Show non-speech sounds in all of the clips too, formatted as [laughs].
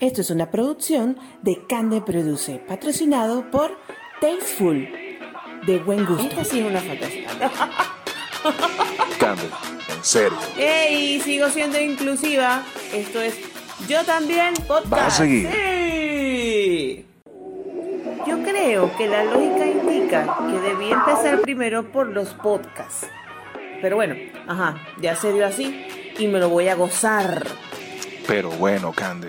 Esto es una producción de Cande Produce, patrocinado por Tasteful, de buen gusto. Esta sí es una fantasía. [laughs] Cande, en serio. ¡Ey! Sigo siendo inclusiva. Esto es Yo también podcast. ¿Vas a seguir? Sí. Yo creo que la lógica indica que debí empezar primero por los podcasts. Pero bueno, ajá, ya se dio así y me lo voy a gozar. Pero bueno, Cande.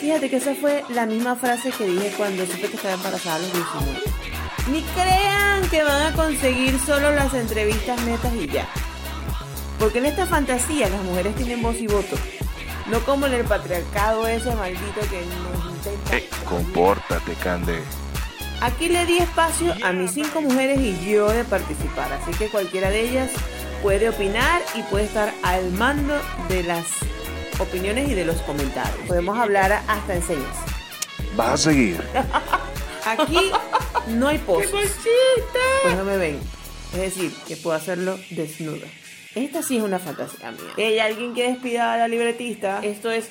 Fíjate que esa fue la misma frase que dije cuando supe que estaba embarazada a los 19. Ni crean que van a conseguir solo las entrevistas netas y ya. Porque en esta fantasía las mujeres tienen voz y voto. No como en el patriarcado ese maldito que nos intenta. Eh, compórtate, Cande. Aquí le di espacio a mis cinco mujeres y yo de participar, así que cualquiera de ellas puede opinar y puede estar al mando de las opiniones y de los comentarios. Podemos hablar hasta en señas. ¿Vas a seguir? [laughs] Aquí no hay poses. Pues no me ven. Es decir, que puedo hacerlo desnuda. Esta sí es una fantasía mía. ¿Hay alguien que despida a la libretista? Esto es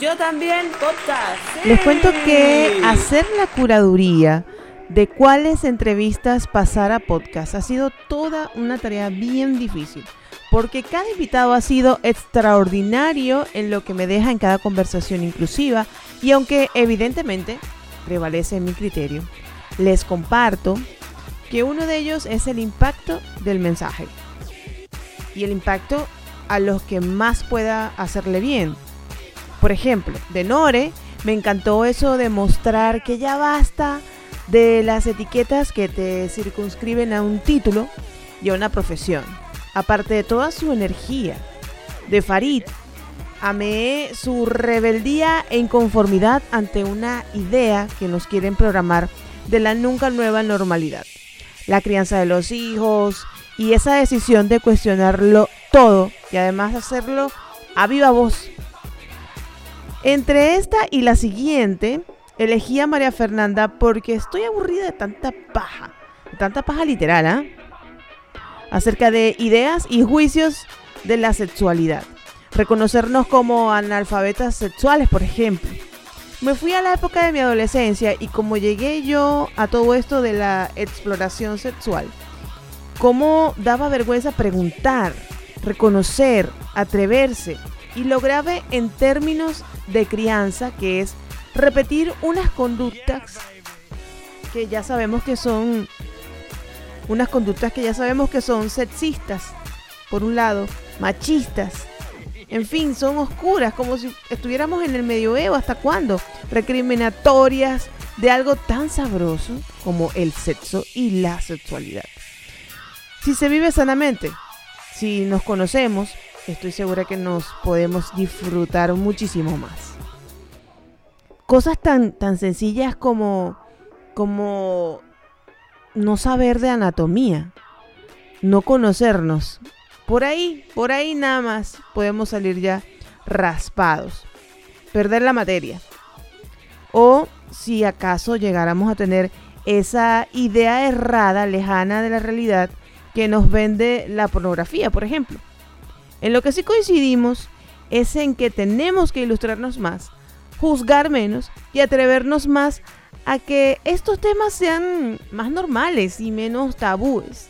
Yo también podcast. Les cuento que ¡Sí! hacer la curaduría de cuáles entrevistas pasar a podcast ha sido toda una tarea bien difícil, porque cada invitado ha sido extraordinario en lo que me deja en cada conversación inclusiva y aunque evidentemente prevalece mi criterio, les comparto que uno de ellos es el impacto del mensaje y el impacto a los que más pueda hacerle bien. Por ejemplo, de Nore me encantó eso de mostrar que ya basta de las etiquetas que te circunscriben a un título y a una profesión. Aparte de toda su energía. De Farid, amé su rebeldía e inconformidad ante una idea que nos quieren programar de la nunca nueva normalidad. La crianza de los hijos y esa decisión de cuestionarlo todo y además hacerlo a viva voz. Entre esta y la siguiente, elegí a María Fernanda porque estoy aburrida de tanta paja, de tanta paja literal, ¿ah? Acerca de ideas y juicios de la sexualidad. Reconocernos como analfabetas sexuales, por ejemplo. Me fui a la época de mi adolescencia y como llegué yo a todo esto de la exploración sexual, cómo daba vergüenza preguntar, reconocer, atreverse y lo grave en términos de crianza que es repetir unas conductas que ya sabemos que son unas conductas que ya sabemos que son sexistas por un lado, machistas, en fin, son oscuras, como si estuviéramos en el medioevo, ¿hasta cuándo? Recriminatorias de algo tan sabroso como el sexo y la sexualidad. Si se vive sanamente, si nos conocemos, estoy segura que nos podemos disfrutar muchísimo más. Cosas tan, tan sencillas como, como no saber de anatomía, no conocernos. Por ahí, por ahí nada más podemos salir ya raspados, perder la materia. O si acaso llegáramos a tener esa idea errada, lejana de la realidad, que nos vende la pornografía, por ejemplo. En lo que sí coincidimos es en que tenemos que ilustrarnos más, juzgar menos y atrevernos más a que estos temas sean más normales y menos tabúes.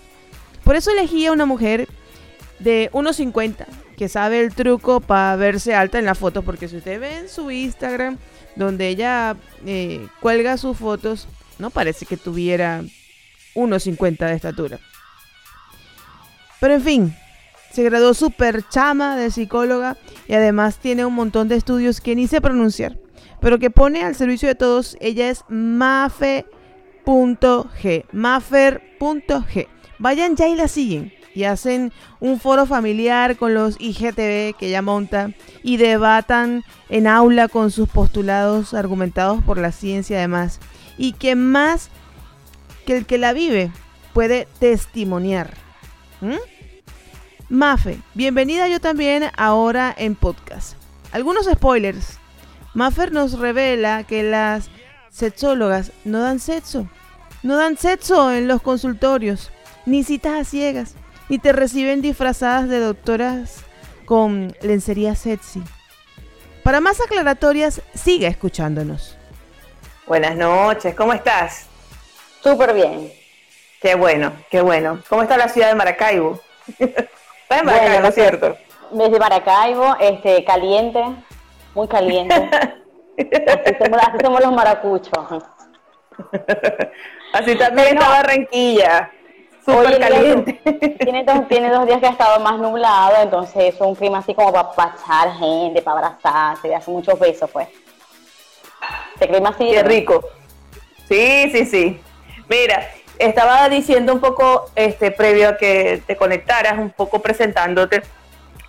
Por eso elegí a una mujer de 1,50 que sabe el truco para verse alta en la foto, porque si usted ve en su Instagram, donde ella eh, cuelga sus fotos, no parece que tuviera 1,50 de estatura. Pero en fin, se graduó súper chama de psicóloga y además tiene un montón de estudios que ni sé pronunciar, pero que pone al servicio de todos. Ella es mafe.g, mafer.g. Vayan ya y la siguen y hacen un foro familiar con los IGTV que ella monta y debatan en aula con sus postulados argumentados por la ciencia además y que más que el que la vive puede testimoniar. ¿Mm? Mafe, bienvenida yo también ahora en podcast. Algunos spoilers. Maffer nos revela que las sexólogas no dan sexo. No dan sexo en los consultorios, ni citas a ciegas, ni te reciben disfrazadas de doctoras con lencería sexy. Para más aclaratorias, siga escuchándonos. Buenas noches, ¿cómo estás? Súper bien. Qué bueno, qué bueno. ¿Cómo está la ciudad de Maracaibo? [laughs] Está en Maracaibo, Bueno, ¿no es cierto? Desde Maracaibo, este, caliente, muy caliente. Así somos, así somos los maracuchos. [laughs] Así también no. está Barranquilla. Súper día caliente. Tiene dos, tiene dos días que ha estado más nublado, entonces es un clima así como para echar gente, para abrazarse, y hacer muchos besos, pues. Este clima así. Qué rico. Sí, sí, sí. Mira, estaba diciendo un poco, este, previo a que te conectaras, un poco presentándote,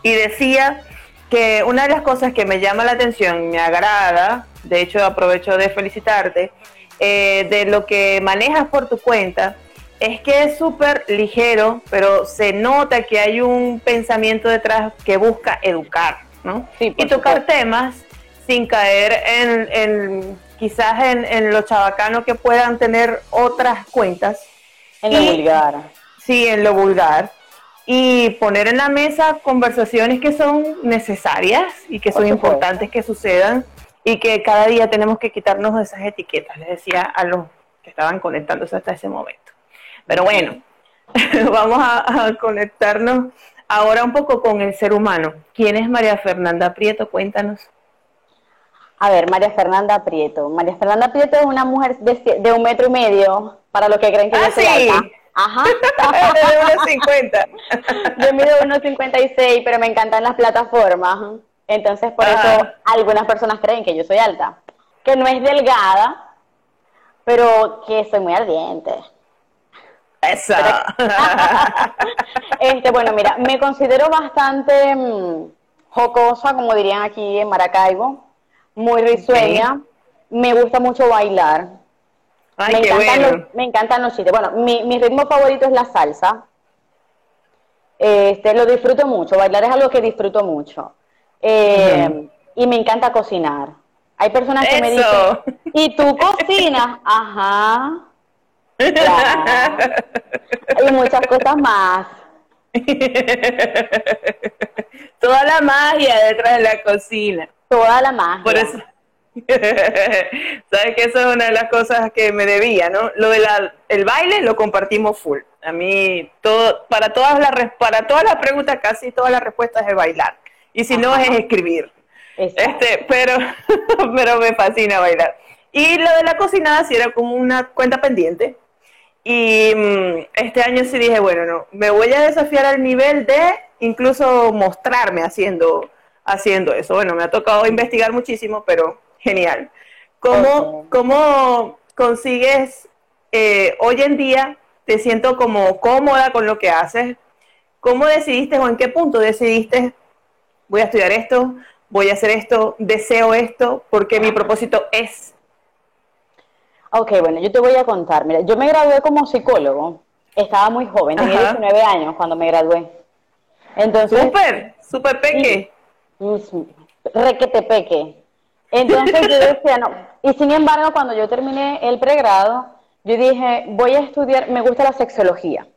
y decía que una de las cosas que me llama la atención, me agrada, de hecho aprovecho de felicitarte, eh, de lo que manejas por tu cuenta, es que es súper ligero, pero se nota que hay un pensamiento detrás que busca educar, ¿no? Sí, y tocar supuesto. temas sin caer en, en quizás en, en lo chabacano que puedan tener otras cuentas, En lo vulgar. sí, en lo vulgar, y poner en la mesa conversaciones que son necesarias y que son importantes que sucedan y que cada día tenemos que quitarnos de esas etiquetas, les decía a los que estaban conectándose hasta ese momento. Pero bueno, [laughs] vamos a, a conectarnos ahora un poco con el ser humano. ¿Quién es María Fernanda Prieto? Cuéntanos. A ver, María Fernanda Prieto. María Fernanda Prieto es una mujer de, de un metro y medio, para los que creen que Ah, yo soy sí. alta. Ajá. [laughs] de unos 50. Yo mido 1,56, pero me encantan las plataformas. Entonces, por Ajá. eso algunas personas creen que yo soy alta. Que no es delgada, pero que soy muy ardiente. Esa. [laughs] Este, bueno, mira, me considero bastante mm, jocosa, como dirían aquí en Maracaibo, muy risueña. Me gusta mucho bailar. Ay, me, qué encantan bueno. los, me encantan los chistes. Bueno, mi, mi ritmo favorito es la salsa. Este, lo disfruto mucho. Bailar es algo que disfruto mucho. Eh, Y me encanta cocinar. Hay personas que me dicen, ¿y tú cocinas? [laughs] Ajá. Claro. Y muchas cosas más. [laughs] Toda la magia detrás de la cocina. Toda la magia. Por eso. [laughs] Sabes que eso es una de las cosas que me debía, ¿no? Lo del el baile lo compartimos full. A mí todo para todas las para todas las preguntas casi todas las respuestas es bailar. Y si no es escribir. Exacto. Este, pero [laughs] pero me fascina bailar. Y lo de la cocinada sí era como una cuenta pendiente. Y mm, este año sí dije, bueno, no, me voy a desafiar al nivel de incluso mostrarme haciendo, haciendo eso. Bueno, me ha tocado investigar muchísimo, pero genial. ¿Cómo, cómo consigues eh, hoy en día, te siento como cómoda con lo que haces? ¿Cómo decidiste o en qué punto decidiste, voy a estudiar esto, voy a hacer esto, deseo esto, porque mi propósito es... Ok, bueno, yo te voy a contar. Mira, yo me gradué como psicólogo. Estaba muy joven, tenía Ajá. 19 años cuando me gradué. Entonces, Súper, súper peque. requete peque. Entonces yo [laughs] decía, no. Y sin embargo, cuando yo terminé el pregrado, yo dije, voy a estudiar, me gusta la sexología.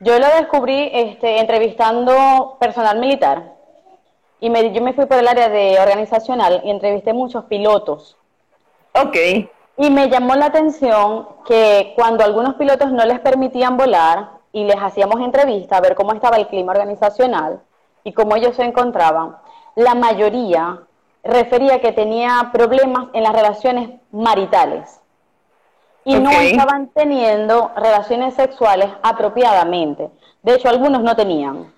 Yo lo descubrí este, entrevistando personal militar. Y me, yo me fui por el área de organizacional y entrevisté muchos pilotos. Ok. Y me llamó la atención que cuando algunos pilotos no les permitían volar y les hacíamos entrevista a ver cómo estaba el clima organizacional y cómo ellos se encontraban, la mayoría refería que tenía problemas en las relaciones maritales y no estaban teniendo relaciones sexuales apropiadamente. De hecho, algunos no tenían.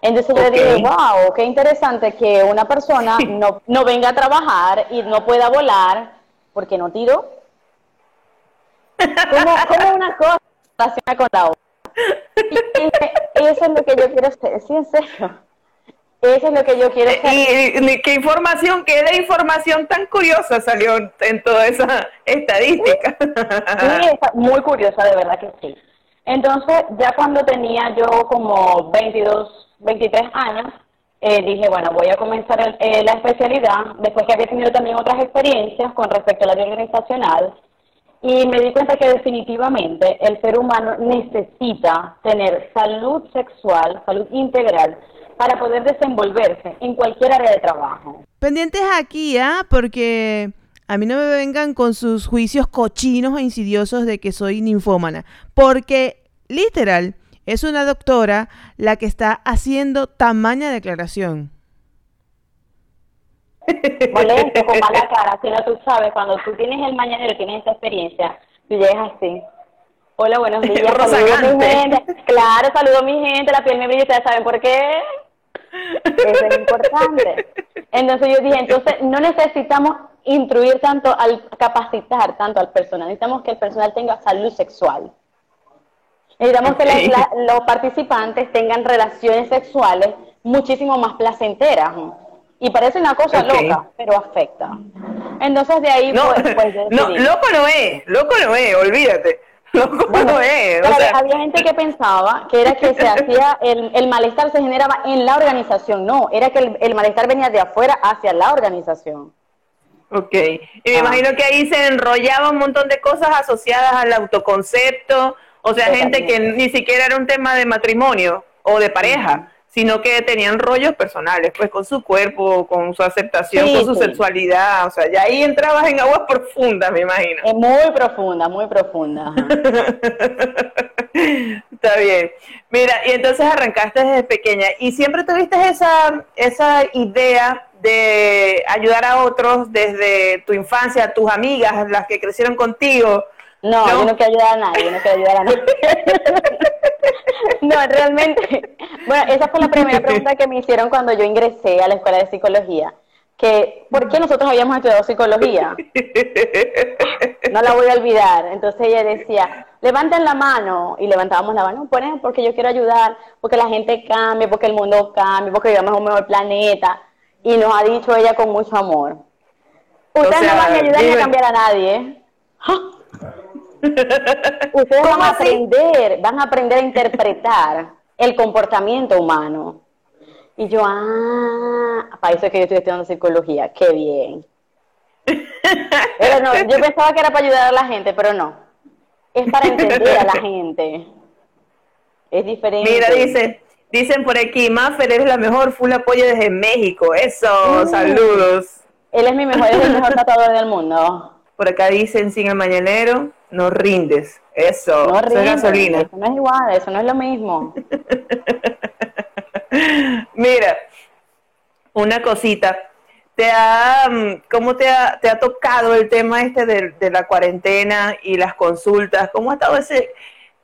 Entonces yo Ok. dije, wow, qué interesante que una persona no, no venga a trabajar y no pueda volar porque no tiró. ¿Cómo, cómo una cosa relaciona con la otra? Y dije, eso es lo que yo quiero hacer, sí, en serio. Eso es lo que yo quiero hacer. Y, y- qué información, qué de información tan curiosa salió en toda esa estadística. Sí, está muy curiosa, de verdad que sí. Entonces, ya cuando tenía yo como 22, 23 años, eh, dije, bueno, voy a comenzar el- eh, la especialidad, después que había tenido también otras experiencias con respecto al área organizacional, y me di cuenta que definitivamente el ser humano necesita tener salud sexual, salud integral, para poder desenvolverse en cualquier área de trabajo. Pendientes aquí, ¿ah? Porque a mí no me vengan con sus juicios cochinos e insidiosos de que soy ninfómana. Porque, literal, es una doctora la que está haciendo tamaña declaración. Molesto, con mala cara, si no tú sabes, cuando tú tienes el mañanero, tienes esa experiencia, tú llegas así. Hola, buenos [laughs] días, saludo a mi gente. Claro, saludo a mi gente, la piel me brilla, ustedes saben por qué. Eso es importante. Entonces yo dije, entonces no necesitamos instruir tanto, al capacitar tanto al personal, necesitamos que el personal tenga salud sexual. Necesitamos que los participantes tengan relaciones sexuales muchísimo más placenteras. Y parece una cosa loca, pero afecta. Entonces de ahí no, pues, [laughs] pues no, loco no es, loco no es, olvídate. Loco [laughs] no es. Había gente que pensaba que era que se hacía, el, el, malestar se generaba en la organización. No, era que el, el malestar venía de afuera hacia la organización. Ok, y me ah. imagino que ahí se enrollaba un montón de cosas asociadas al autoconcepto, o sea, gente que ni siquiera era un tema de matrimonio o de pareja, sino que tenían rollos personales, pues con su cuerpo, con su aceptación, con su sexualidad, o sea, ya ahí entrabas en aguas profundas, me imagino. Es muy profunda, muy profunda. [laughs] Está bien. Mira, y entonces arrancaste desde pequeña y siempre tuviste esa, esa idea de ayudar a otros desde tu infancia, tus amigas, las que crecieron contigo. No, yo no quiero ayudar a nadie, yo no quiero ayudar a nadie. [laughs] no, realmente. Bueno, esa fue la primera pregunta que me hicieron cuando yo ingresé a la escuela de psicología. Que, ¿por qué nosotros habíamos estudiado psicología? No la voy a olvidar. Entonces ella decía, levanten la mano. Y levantábamos la mano, ponen porque yo quiero ayudar, porque la gente cambie, porque el mundo cambie, porque vivamos en un mejor planeta y nos ha dicho ella con mucho amor. Ustedes no van a ayudar ni a cambiar a nadie. [laughs] Ustedes van a aprender, van a aprender a interpretar el comportamiento humano. Y yo, ah, para eso es que yo estoy estudiando psicología, qué bien. [laughs] Pero no, yo pensaba que era para ayudar a la gente, pero no. Es para entender a la [laughs] gente. Es diferente. Mira, dice, Dicen por aquí, Maffer es la mejor full apoyo desde México. Eso, mm. saludos. Él es mi mejor, es el mejor tratador del mundo. Por acá dicen, sin el mañanero, no rindes. Eso, no rindes, gasolina. Eso no es igual, eso no es lo mismo. [laughs] Mira, una cosita. ¿Te ha, mm, ¿Cómo te ha, te ha tocado el tema este de, de la cuarentena y las consultas? ¿Cómo ha estado ese,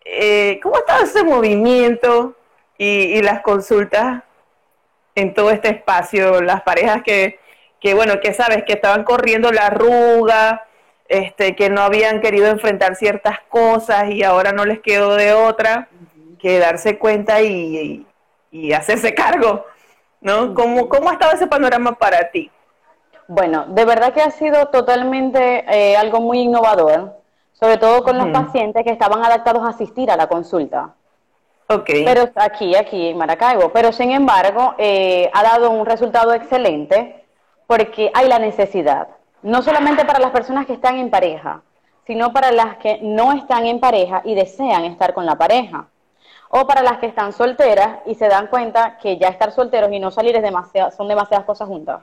eh, cómo ha estado ese movimiento y, las consultas en todo este espacio, las parejas que, que, bueno, que sabes, que estaban corriendo la arruga, este, que no habían querido enfrentar ciertas cosas y ahora no les quedó de otra que darse cuenta y, y, hacerse cargo, ¿no? ¿Cómo, ¿Cómo ha estado ese panorama para ti? Bueno, de verdad que ha sido totalmente eh, algo muy innovador, sobre todo con los pacientes que estaban adaptados a asistir a la consulta. Pero aquí, aquí en Maracaibo. Pero sin embargo, eh, ha dado un resultado excelente porque hay la necesidad. No solamente para las personas que están en pareja, sino para las que no están en pareja y desean estar con la pareja. O para las que están solteras y se dan cuenta que ya estar solteros y no salir es demasiado, son demasiadas cosas juntas.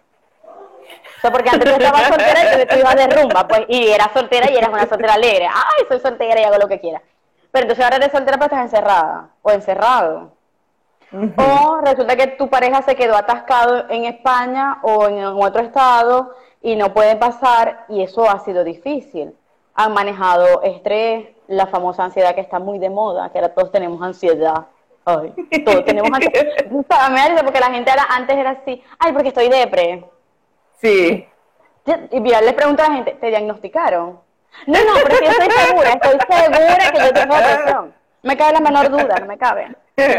O sea, porque antes yo estaba soltera y tú ibas de rumba, pues, y eras soltera y eras una soltera alegre. Ay, soy soltera y hago lo que quiera. Pero entonces ahora eres soltera pero estás encerrada o encerrado. O resulta que tu pareja se quedó atascado en España o en otro estado y no puede pasar y eso ha sido difícil. Han manejado estrés, la famosa ansiedad que está muy de moda, que ahora todos tenemos ansiedad. Ay, todos tenemos ansiedad. [laughs] Me porque la gente antes era así, ay, porque estoy depre. Sí. Y mira, les pregunto a la gente, ¿te diagnosticaron? No, no, pero yo estoy segura, estoy segura que yo tengo depresión. Me cabe la menor duda, no me cabe. [laughs] Pero,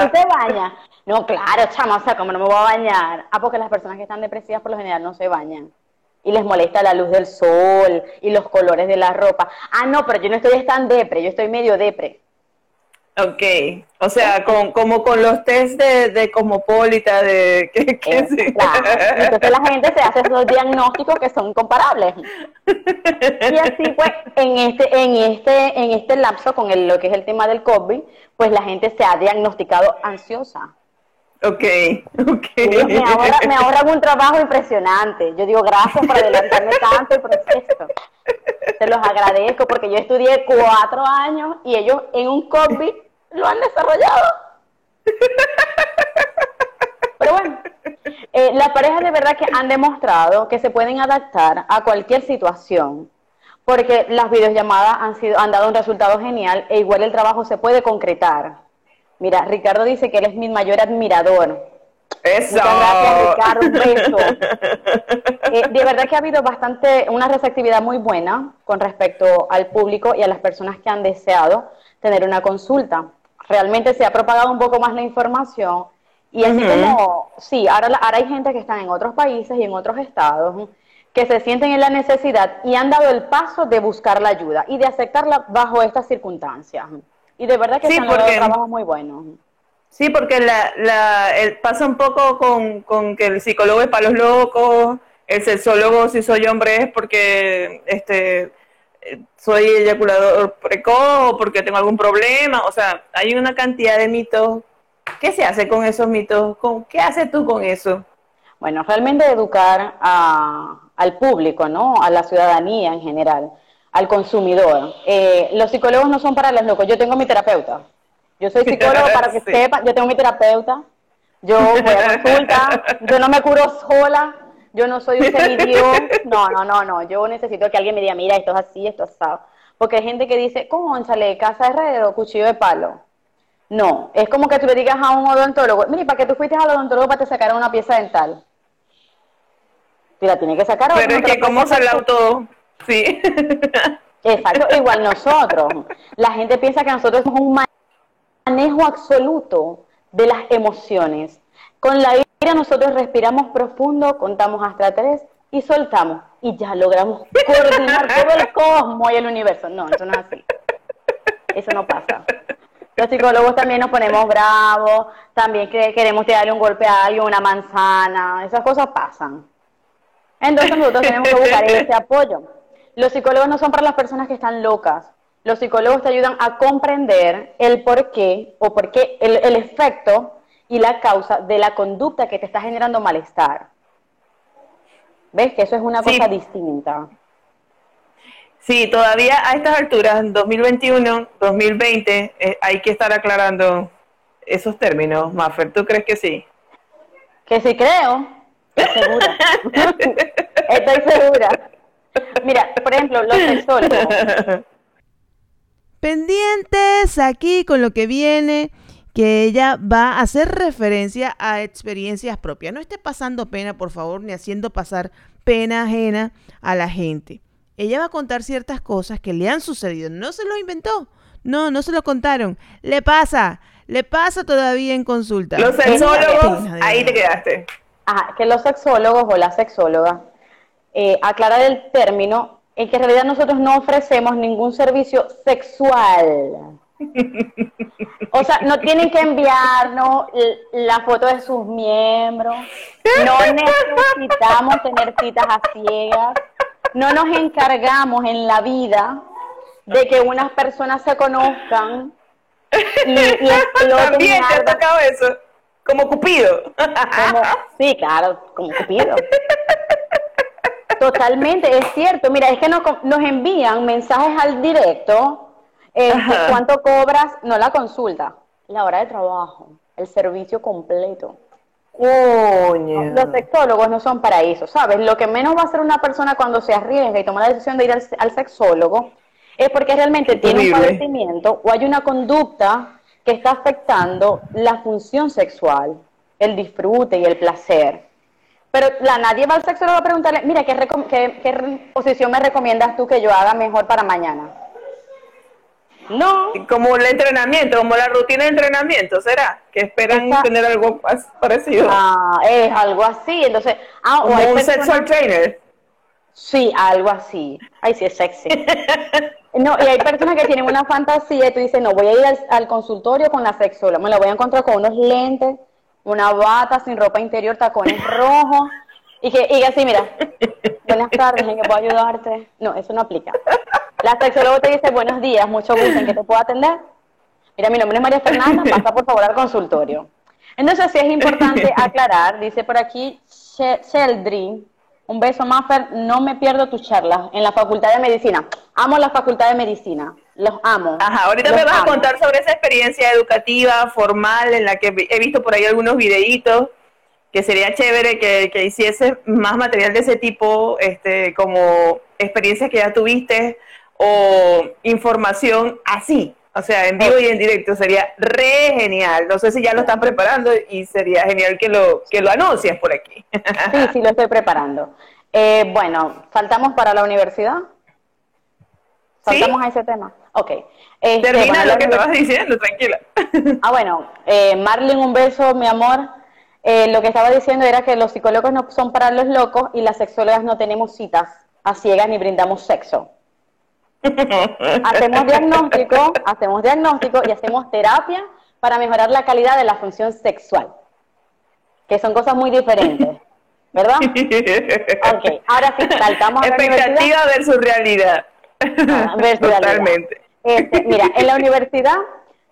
tú te bañas. No, claro, chama, o sea, como no me voy a bañar. Ah, porque las personas que están depresivas por lo general no se bañan. Y les molesta la luz del sol y los colores de la ropa. Ah, no, pero yo no estoy tan depre, yo estoy medio depre. Ok, o sea, con, como con los test de, de cosmopolita, de... [laughs] Que, claro. Entonces la gente se hace esos diagnósticos que son comparables. Y así pues, en este, en este, en este lapso con el, lo que es el tema del COVID, pues la gente se ha diagnosticado ansiosa. Ok, ok. Me ahorran, me ahorran un trabajo impresionante. Yo digo, gracias por adelantarme tanto el proceso. Se los agradezco porque yo estudié cuatro años y ellos en un COVID lo han desarrollado. Pero bueno, eh, las parejas de verdad que han demostrado que se pueden adaptar a cualquier situación, porque las videollamadas han, sido, han dado un resultado genial e igual el trabajo se puede concretar. Mira, Ricardo dice que él es mi mayor admirador. Eso. Muchas gracias, Ricardo. Un beso. [laughs] Eh, de verdad que ha habido bastante, una receptividad muy buena con respecto al público y a las personas que han deseado tener una consulta. Realmente se ha propagado un poco más la información y así como, sí, ahora, ahora hay gente que está en otros países y en otros estados que se sienten en la necesidad y han dado el paso de buscar la ayuda y de aceptarla bajo estas circunstancias. Y de verdad que Sí, porque- trabajos muy buenos. Sí, porque la, la, el- pasa un poco con, con que el psicólogo es para los locos, el sexólogo si soy hombre es porque este soy eyaculador precoz o porque tengo algún problema, o sea, hay una cantidad de mitos. ¿Qué se hace con esos mitos? ¿Con, ¿Qué haces tú con eso? Bueno, realmente educar a- al público, ¿no? A la ciudadanía en general, al consumidor. Eh, los psicólogos no son para los locos. Yo tengo mi terapeuta. Yo soy psicólogo para que [laughs] Sí. sepan. Yo tengo mi terapeuta. Yo voy a consulta. Yo no me curo sola. Yo no soy un semidios. [laughs] No, no, no, no. Yo necesito que alguien me diga, mira, esto es así, esto es así. Porque hay gente que dice, conchale, casa de herrero, cuchillo de palo. No, es como que tú le digas a un odontólogo, mire, ¿para qué tú fuiste al odontólogo para te sacar una pieza dental? Si la tiene que sacar Pero es te que cómo se la auto... Sí. [laughs] Exacto, igual nosotros. La gente piensa que nosotros somos un manejo absoluto de las emociones. Con la ira nosotros respiramos profundo, contamos hasta tres y soltamos. Y ya logramos coordinar [laughs] todo el cosmos y el universo. No, eso no es así. Eso no pasa. Los psicólogos también nos ponemos bravos, también que queremos tirarle un golpe a alguien, una manzana, esas cosas pasan. Entonces nosotros tenemos que buscar ese apoyo. Los psicólogos no son para las personas que están locas. Los psicólogos te ayudan a comprender el por qué o por qué el, el efecto y la causa de la conducta que te está generando malestar. ¿Ves? Que eso es una Sí. cosa distinta. Sí, todavía a estas alturas, en 2021, 2020, eh, hay que estar aclarando esos términos, Maffer. ¿Tú crees que sí? Que sí creo, estoy segura. [laughs] [laughs] estoy segura. Mira, por ejemplo, los sexólogos. Pendientes aquí con lo que viene, que ella va a hacer referencia a experiencias propias. No esté pasando pena, por favor, ni haciendo pasar pena ajena a la gente. Ella va a contar ciertas cosas que le han sucedido. No se lo inventó. No, no se lo contaron. Le pasa. Le pasa todavía en consulta. Los sexólogos, ahí te quedaste. Ajá, que los sexólogos o la sexóloga eh, aclarar el término en que en realidad nosotros no ofrecemos ningún servicio sexual. O sea, no tienen que enviarnos la foto de sus miembros, no necesitamos tener citas a ciegas, no nos encargamos en la vida de que unas personas se conozcan y, y [laughs] También te ha tocado eso, como Cupido. como, sí, claro, como Cupido. [laughs] Totalmente, es cierto. Mira, es que nos, nos envían mensajes al directo. este. ¿Cuánto cobras? No la consulta, la hora de trabajo, el servicio completo. Coño. Los sexólogos no son para eso, ¿sabes? Lo que menos va a hacer una persona cuando se arriesga y toma la decisión de ir al, al sexólogo es porque realmente tiene un padecimiento o hay una conducta que está afectando la función sexual, el disfrute y el placer. Pero la, nadie va al sexólogo a preguntarle, mira, ¿qué, posición me recomiendas tú que yo haga mejor para mañana? No, Como el entrenamiento, como la rutina de entrenamiento, ¿será? Que esperan Exacto. tener algo más parecido. ah, es algo así. Entonces, ah, o como hay un personas- sexual trainer. Sí, algo así. Ay, sí, es sexy. [laughs] No, y hay personas que tienen una fantasía y tú dices, no, voy a ir al, al consultorio con la sexóloga, me la voy a encontrar con unos lentes, una bata sin ropa interior, tacones rojos, y que, y que así, mira, buenas tardes, ¿en qué puedo ayudarte? No, eso no aplica. La sexóloga te dice, buenos días, mucho gusto, ¿en qué te puedo atender? Mira, mi nombre es María Fernanda, pasa por favor al consultorio. Entonces sí es importante [laughs] aclarar, dice por aquí She- Sheldry, un beso Maffer, no me pierdo tus charlas en la Facultad de Medicina. Amo la Facultad de Medicina, los amo. Ajá, ahorita los me vas a contar sobre esa experiencia educativa, formal, en la que he visto por ahí algunos videitos, que sería chévere que, que hiciese más material de ese tipo, este, como experiencias que ya tuviste o información así, o sea, en vivo y en directo, sería re genial. No sé si ya lo están preparando y sería genial que lo, que lo anuncias por aquí. Sí, sí, lo estoy preparando. Eh, bueno, ¿saltamos para la universidad? ¿Saltamos a ese tema? Ok. Este, Termina bueno, lo que estabas diciendo, tranquila. Ah, bueno, eh, Marlene, un beso, mi amor. Eh, lo que estaba diciendo era que los psicólogos no son para los locos y las sexólogas no tenemos citas a ciegas ni brindamos sexo. [laughs] Hacemos diagnóstico, hacemos diagnóstico y hacemos terapia para mejorar la calidad de la función sexual, que son cosas muy diferentes, ¿verdad? Ok, ahora sí, saltamos a la universidad. Expectativa versus realidad. Ah, versus realidad. Totalmente. Este, mira, en la universidad,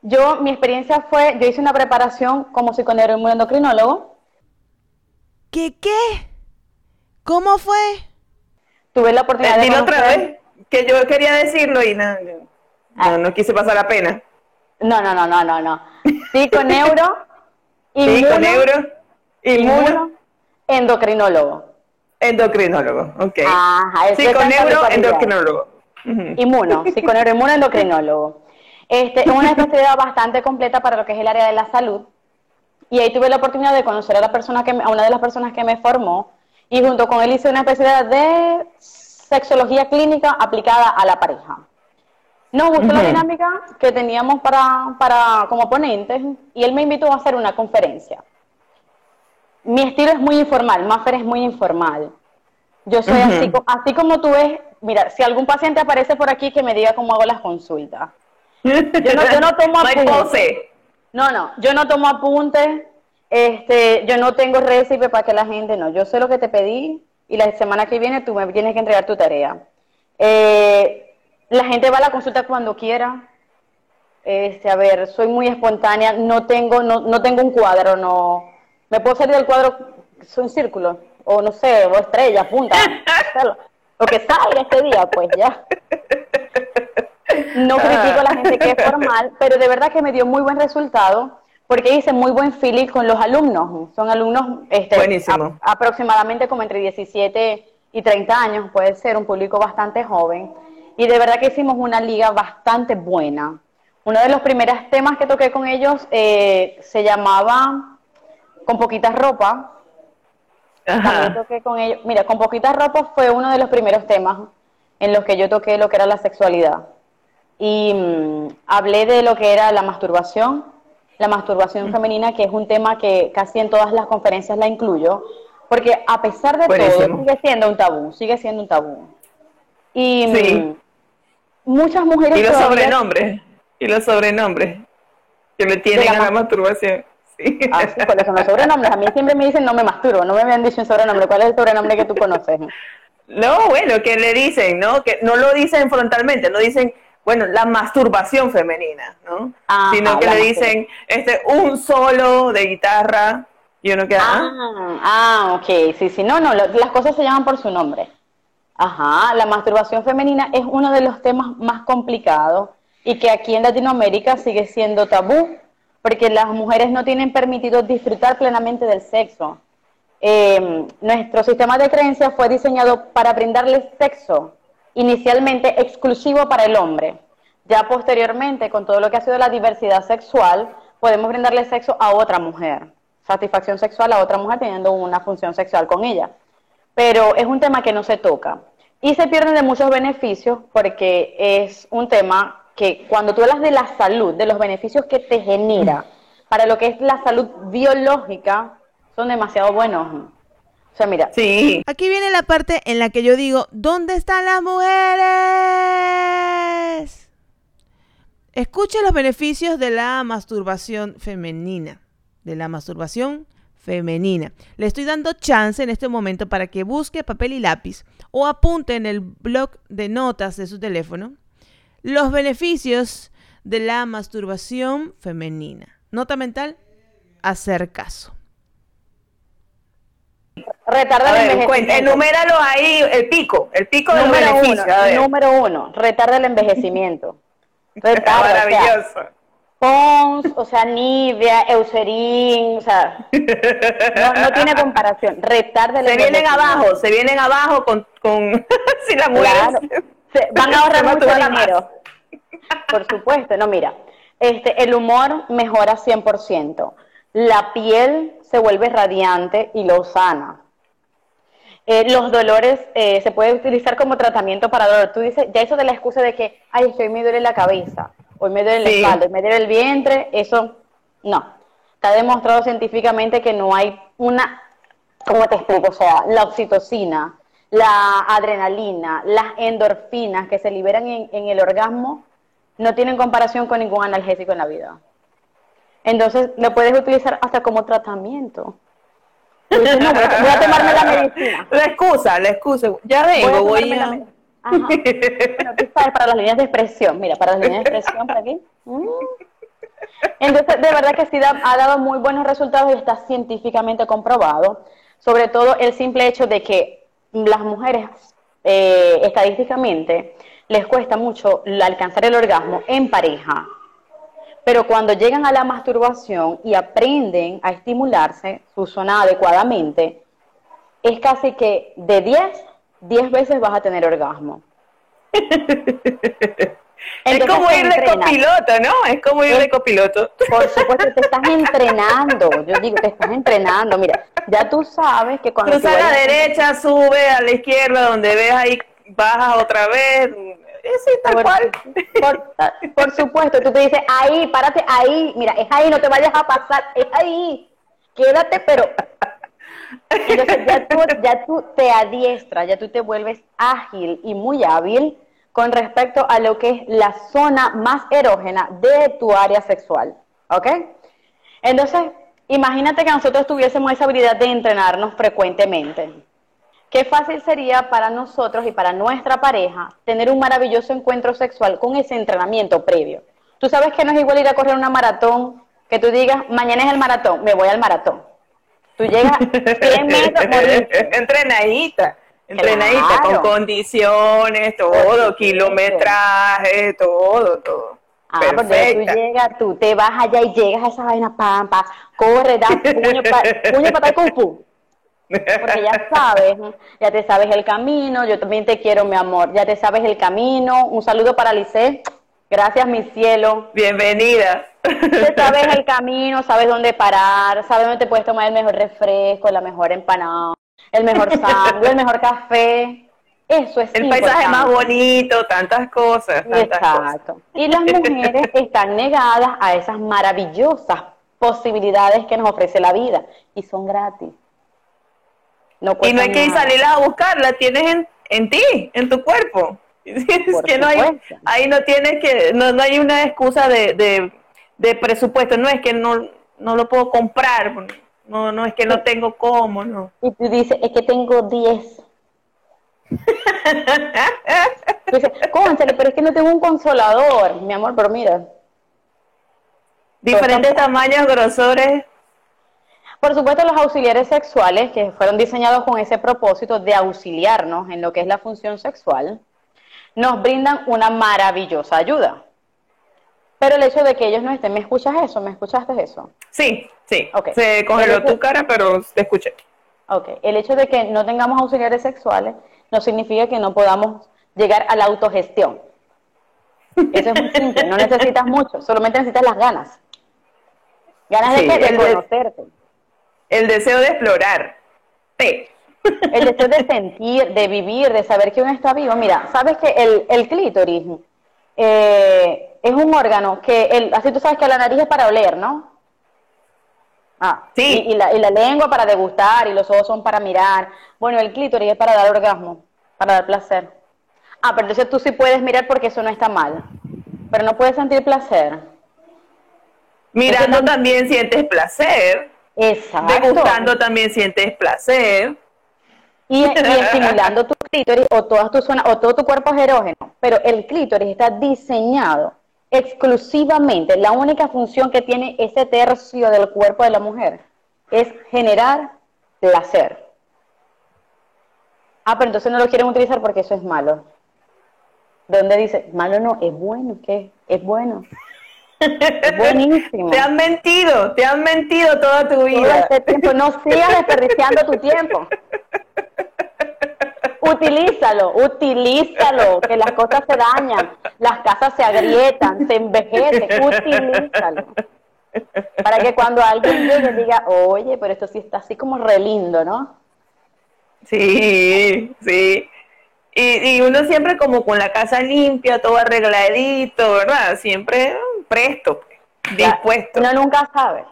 yo, mi experiencia fue, yo hice una preparación como psiconeuroinmunendocrinólogo, ¿Qué qué? ¿Cómo fue? tuve la oportunidad Eh, de Dilo otra conocer- vez, que yo quería decirlo y no, no, no quise pasar la pena. No, no, no, no, no, no. Sí, con [laughs] inmuno, euro, inmuno, inmuno, endocrinólogo. endocrinólogo, ok. Ajá, [laughs] sí, con endocrinólogo. Inmuno, psiconeuroinmuno, inmuno, endocrinólogo. Este, es una especialidad bastante completa para lo que es el área de la salud. Y ahí tuve la oportunidad de conocer a, la persona que me- a una de las personas que me formó y junto con él hice una especialidad de sexología clínica aplicada a la pareja. Nos gustó la dinámica que teníamos para, para como ponentes y él me invitó a hacer una conferencia. Mi estilo es muy informal, Maffer es muy informal. Yo soy así, así como tú ves, mira, si algún paciente aparece por aquí que me diga cómo hago las consultas. Yo no, yo no tomo [laughs] apuntes. No, no, yo no tomo apuntes, este, yo no tengo récipe para que la gente, no, yo sé lo que te pedí y la semana que viene tú me tienes que entregar tu tarea. Eh, la gente va a la consulta cuando quiera. Este, a ver, soy muy espontánea, no tengo, no, no tengo un cuadro, no, me puedo salir del cuadro, soy un círculo, o no sé, o estrella, punta, lo- que salga ese día, pues ya. No critico a la gente que es formal, pero de verdad que me dio muy buen resultado porque hice muy buen feeling con los alumnos. Son alumnos este, a- aproximadamente como entre 17 y 30 años, puede ser un público bastante joven. Y de verdad que hicimos una liga bastante buena. Uno de los primeros temas que toqué con ellos eh, se llamaba Con poquita ropa, Ajá. toqué con ellos. Mira, con poquita ropa fue uno de los primeros temas en los que yo toqué lo que era la sexualidad. Y mm, hablé de lo que era la masturbación, la masturbación femenina, que es un tema que casi en todas las conferencias la incluyo, porque a pesar de todo, sigue siendo un tabú, sigue siendo un tabú. Y mm, Sí. muchas mujeres Y los todavía- sobrenombres. Y los sobrenombres que le tienen la a la ma- masturbación. Sí. Ah, sí, ¿cuáles son los sobrenombres? A mí siempre me dicen no me masturbo, no me habían dicho un sobrenombre. ¿Cuál es el sobrenombre que tú conoces? No, bueno, que le dicen, ¿no? Que no lo dicen frontalmente, no dicen, bueno, la masturbación femenina, ¿no? Ajá, Sino que le dicen, este, un solo de guitarra y uno queda, ah, Ah, ah, ok, sí, sí, no, no, lo- las cosas se llaman por su nombre. Ajá, la masturbación femenina es uno de los temas más complicados y que aquí en Latinoamérica sigue siendo tabú, porque las mujeres no tienen permitido disfrutar plenamente del sexo. Eh, nuestro sistema de creencias fue diseñado para brindarles sexo, inicialmente exclusivo para el hombre. Ya posteriormente, con todo lo que ha sido la diversidad sexual, podemos brindarle sexo a otra mujer, satisfacción sexual a otra mujer teniendo una función sexual con ella. Pero es un tema que no se toca. Y se pierden de muchos beneficios porque es un tema que cuando tú hablas de la salud, de los beneficios que te genera para lo que es la salud biológica, son demasiado buenos. O sea, mira, sí, Aquí viene la parte en la que yo digo, ¿dónde están las mujeres? Escuche los beneficios de la masturbación femenina. De la masturbación femenina. Le estoy dando chance en este momento para que busque papel y lápiz o apunte en el blog de notas de su teléfono los beneficios de la masturbación femenina. Nota mental, hacer caso. Retarda el envejecimiento. enuméralo ahí, el pico, el pico del Número beneficio. uno, número uno, retarda el envejecimiento. [laughs] Retarda, o sea, Maravilloso. Pons, o sea, Nivea, Eucerin, o sea, no, no tiene comparación. Retarda el Se vienen abajo, se vienen abajo con, con [laughs] si la mujer Claro. Se- van a [laughs] ahorrar mucho más. dinero. Por supuesto, no, mira, este, el humor mejora 100%, la piel se vuelve radiante y lo sana. Eh, los dolores eh, se puede utilizar como tratamiento para dolor. Tú dices, ya eso de la excusa de que, ay, es que hoy me duele la cabeza, hoy me duele la Sí. espalda, hoy me duele el vientre, eso no. Está demostrado científicamente que no hay una, ¿cómo te explico? O sea, la oxitocina, la adrenalina, las endorfinas que se liberan en, en el orgasmo no tienen comparación con ningún analgésico en la vida. Entonces, lo puedes utilizar hasta como tratamiento. Dices, no, voy a- voy a tomarme la medicina. La excusa, la excusa. Ya vengo, Voy a voy a... me- Ajá. Bueno, tú sabes, para las líneas de expresión. Mira, para las líneas de expresión, por aquí. Mm. Entonces, de verdad que sí da- ha dado muy buenos resultados y está científicamente comprobado. Sobre todo el simple hecho de que las mujeres, eh, estadísticamente, les cuesta mucho alcanzar el orgasmo en pareja. Pero cuando llegan a la masturbación y aprenden a estimularse su zona adecuadamente, es casi que de 10, 10 veces vas a tener orgasmo. [laughs] Es como ir de copiloto, ¿no? Es como ir de copiloto. Por supuesto, te estás entrenando. Yo digo, te estás entrenando. Mira, ya tú sabes que cuando Cruza a la derecha, sube a la izquierda, donde ves ahí, bajas otra vez. Sí, tal Por, cual. por- por supuesto, tú te dices, ahí, párate ahí, mira, es ahí, no te vayas a pasar, es ahí, quédate, pero... Entonces ya tú, ya tú te adiestras, ya tú te vuelves ágil y muy hábil con respecto a lo que es la zona más erógena de tu área sexual, ¿ok? Entonces, imagínate que nosotros tuviésemos esa habilidad de entrenarnos frecuentemente. Qué fácil sería para nosotros y para nuestra pareja tener un maravilloso encuentro sexual con ese entrenamiento previo. Tú sabes que no es igual ir a correr una maratón, que tú digas, mañana es el maratón, me voy al maratón. Tú llegas 100 metros, [laughs] entrenadita, entrenadita, Claro. con condiciones, todo, kilometraje, todo, todo. Ah, porque tú Perfecta. llegas, tú te vas allá y llegas a esa vaina, pam, pam, corre, da puño, pa, puño fu. Porque ya sabes, ya te sabes el camino, yo también te quiero, mi amor, ya te sabes el camino. Un saludo para Lice, gracias, mi cielo. Bienvenida. Te sabes el camino, sabes dónde parar, sabes dónde te puedes tomar el mejor refresco, la mejor empanada, el mejor sándwich, el mejor café. Eso es El paisaje más bonito, tantas cosas, tantas cosas. Exacto. Y las mujeres están negadas a esas maravillosas posibilidades que nos ofrece la vida y son gratis. No Y no hay que salirlas a buscar, la tienes en, en ti, en tu cuerpo. [laughs] Es Por que no hay, ahí no tienes que, no, no hay una excusa de, de, de presupuesto, no es que no, no lo puedo comprar, no, no es que no tengo cómo, no. Y tú dices, es que tengo 10. Tú dices, cónchale, pero es que no tengo un consolador, mi amor, pero mira. Diferentes tamaños, grosores, Por supuesto, los auxiliares sexuales que fueron diseñados con ese propósito de auxiliarnos en lo que es la función sexual, nos brindan una maravillosa ayuda. Pero el hecho de que ellos no estén, ¿me escuchas eso? ¿Me escuchaste eso? sí, sí, Ok. se congeló tu cara, pero te escuché. Ok, el hecho de que no tengamos auxiliares sexuales no significa que no podamos llegar a la autogestión. Eso es muy simple, no necesitas mucho, solamente necesitas las ganas. Ganas Sí, de, el de- conocerte. El deseo de explorar. El deseo de sentir, de vivir, de saber que uno está vivo. Mira, sabes que el, el clítoris eh, es un órgano que, el, así tú sabes que la nariz es para oler, ¿no? Ah, Sí. Y, y la, y la lengua para degustar y los ojos son para mirar. Bueno, el clítoris es para dar orgasmo, para dar placer. Ah, pero entonces tú sí puedes mirar porque eso no está mal. Pero no puedes sentir placer. Mirando tam- también sientes placer, Exacto. degustando también sientes placer. y, y [laughs] estimulando tu clítoris o todas tus zonas o todo tu cuerpo es erógeno, pero el clítoris está diseñado exclusivamente, la única función que tiene ese tercio del cuerpo de la mujer es generar placer. Ah, pero entonces no lo quieren utilizar porque eso es malo. ¿Dónde dice? Malo no, es bueno, ¿qué? Es bueno. [laughs] Buenísimo. Te han mentido, te han mentido toda tu Todo vida. este tiempo, no sigas desperdiciando tu tiempo. Utilízalo, utilízalo, que las cosas se dañan, las casas se agrietan, se envejecen, utilízalo. Para que cuando alguien llegue diga, oye, pero esto sí está así como re lindo, ¿no? Sí, sí. Y, y uno siempre como con la casa limpia, todo arregladito, ¿verdad? Siempre presto, dispuesto. Uno nunca sabe.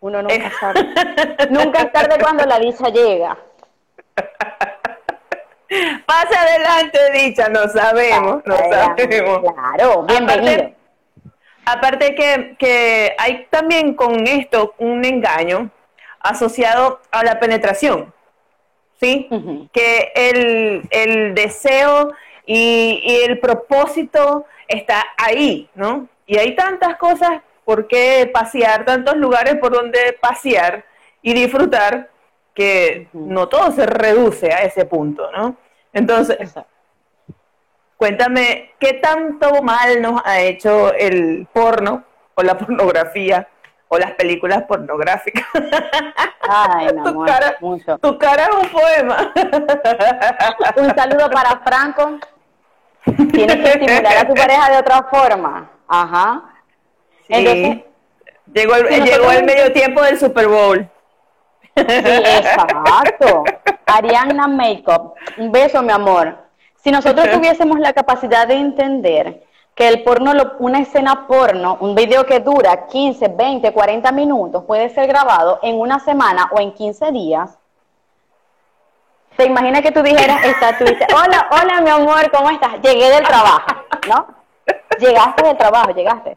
Uno nunca sabe. nunca es tarde cuando la dicha llega. [laughs] Pasa adelante, dicha, no sabemos, no sabemos. Claro, bienvenido. Aparte, aparte que, que hay también con esto un engaño asociado a la penetración, ¿sí? Que el, el deseo y, y el propósito está ahí, ¿no? Y hay tantas cosas por qué pasear, tantos lugares por donde pasear y disfrutar, que no todo se reduce a ese punto, ¿no? Entonces, Exacto. Cuéntame, ¿qué tanto mal nos ha hecho el porno o la [laughs] pornografía o las películas pornográficas? Ay, [laughs] mi tu, cara, mucho. tu cara es un poema. Un saludo para Franco. [laughs] Tienes que estimular a tu pareja de otra forma. Ajá. Sí. Entonces, llegó el, si llegó el medio tiempo del Super Bowl. sí, exacto. Ariana Makeup. Un beso, mi amor. Si nosotros tuviésemos la capacidad de entender que el porno, una escena porno, un video que dura 15, 20, 40 minutos, puede ser grabado en una semana o en 15 días, ¿Te imaginas que tú dijeras, está, tú dices, hola, hola mi amor, ¿cómo estás? Llegué del trabajo, ¿no? Llegaste del trabajo, llegaste.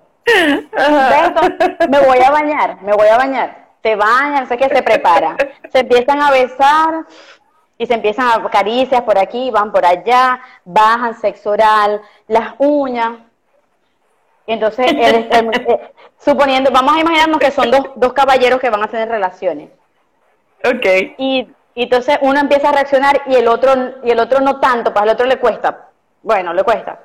Me voy a bañar, me voy a bañar. Se bañan, no sé qué, se prepara. Se empiezan a besar y se empiezan a caricias por aquí, van por allá, bajan sexo oral, las uñas. Y entonces, el- el- eh, suponiendo, vamos a imaginarnos que son dos, dos caballeros que van a tener relaciones Ok. y, y entonces uno empieza a reaccionar y el otro y el otro no tanto, pues al otro le cuesta. Bueno, le cuesta.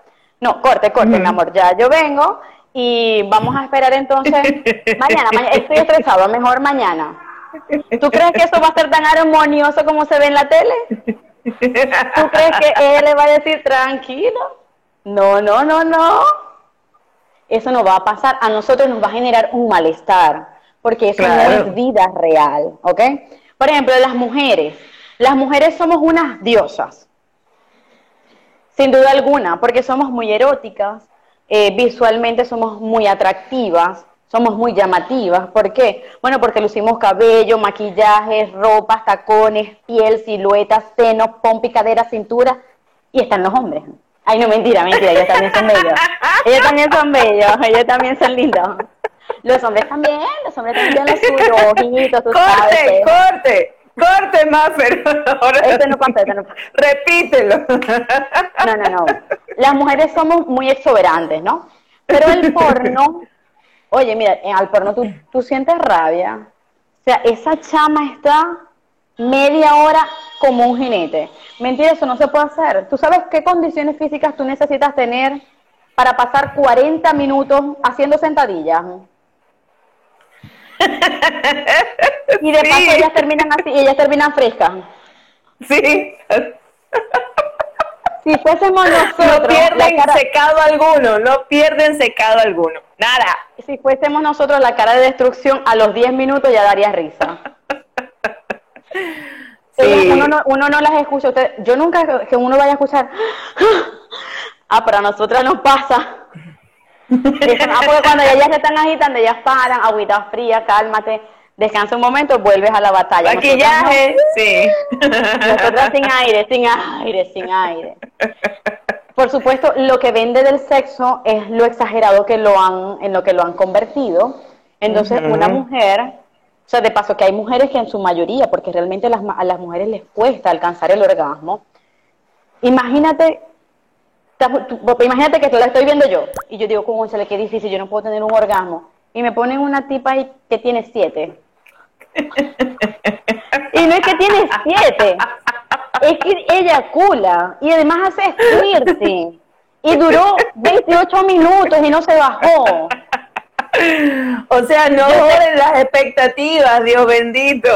No, corte, corte, mi amor, ya yo vengo y vamos a esperar entonces [laughs] mañana, mañana estoy estresado, mejor mañana. ¿Tú crees que eso va a ser tan armonioso como se ve en la tele? ¿Tú crees que él le va a decir tranquilo? No, no, no, no. Eso no va a pasar. A nosotros nos va a generar un malestar, porque eso no es vida real, ¿ok? Por ejemplo, las mujeres. Las mujeres somos unas diosas, sin duda alguna, porque somos muy eróticas, eh, visualmente somos muy atractivas, somos muy llamativas. ¿Por qué? Bueno, porque lucimos cabello, maquillaje, ropas, tacones, piel, siluetas, senos, pompi, cadera, cintura, y están los hombres. Ay, no, mentira, mentira, ellos también son bellos. Ellos también son bellos, ellos también son lindos. Los hombres también, los hombres también los suyos, ojitos, tú sabes. Corte, [laughs] pero- corte, Maffer. Ahora Este no no. Repítelo. No, no, no. Las mujeres somos muy exuberantes, ¿no? Pero el porno, [laughs] oye, mira, en al porno tú, tú sientes rabia. O sea, esa chama está media hora como un jinete. Mentira, eso no se puede hacer. ¿Tú sabes qué condiciones físicas tú necesitas tener para pasar 40 minutos haciendo sentadillas? Y de Sí. paso ellas terminan así, y ellas terminan frescas. Sí. Si fuésemos nosotros, No pierden cara- secado alguno, no pierden secado alguno. Nada. Si fuésemos nosotros la cara de destrucción, a los 10 minutos ya daría risa. Sí. Uno, no, uno no las escucha. Usted, yo nunca que- que uno vaya a escuchar. Ah, para nosotras nos pasa. Dicen, ah, porque cuando ellas se están agitando, ellas paran, agüita fría, cálmate, descansa un momento, vuelves a la batalla. Nosotras no. Maquillaje, sí. Nosotras sin aire, sin aire, sin aire. Por supuesto, lo que vende del sexo es lo exagerado que lo han, en lo que lo han convertido. Entonces, una mujer, o sea, de paso que hay mujeres que en su mayoría, porque realmente las a las mujeres les cuesta alcanzar el orgasmo. Imagínate imagínate que la estoy viendo yo y yo digo, cómo se le qué difícil, yo no puedo tener un orgasmo. Y me ponen una tipa ahí que tiene siete. y no es que tiene siete, es que ella cula y además hace squirting. Y duró 28 minutos y no se bajó. O sea, no joden las expectativas, Dios bendito.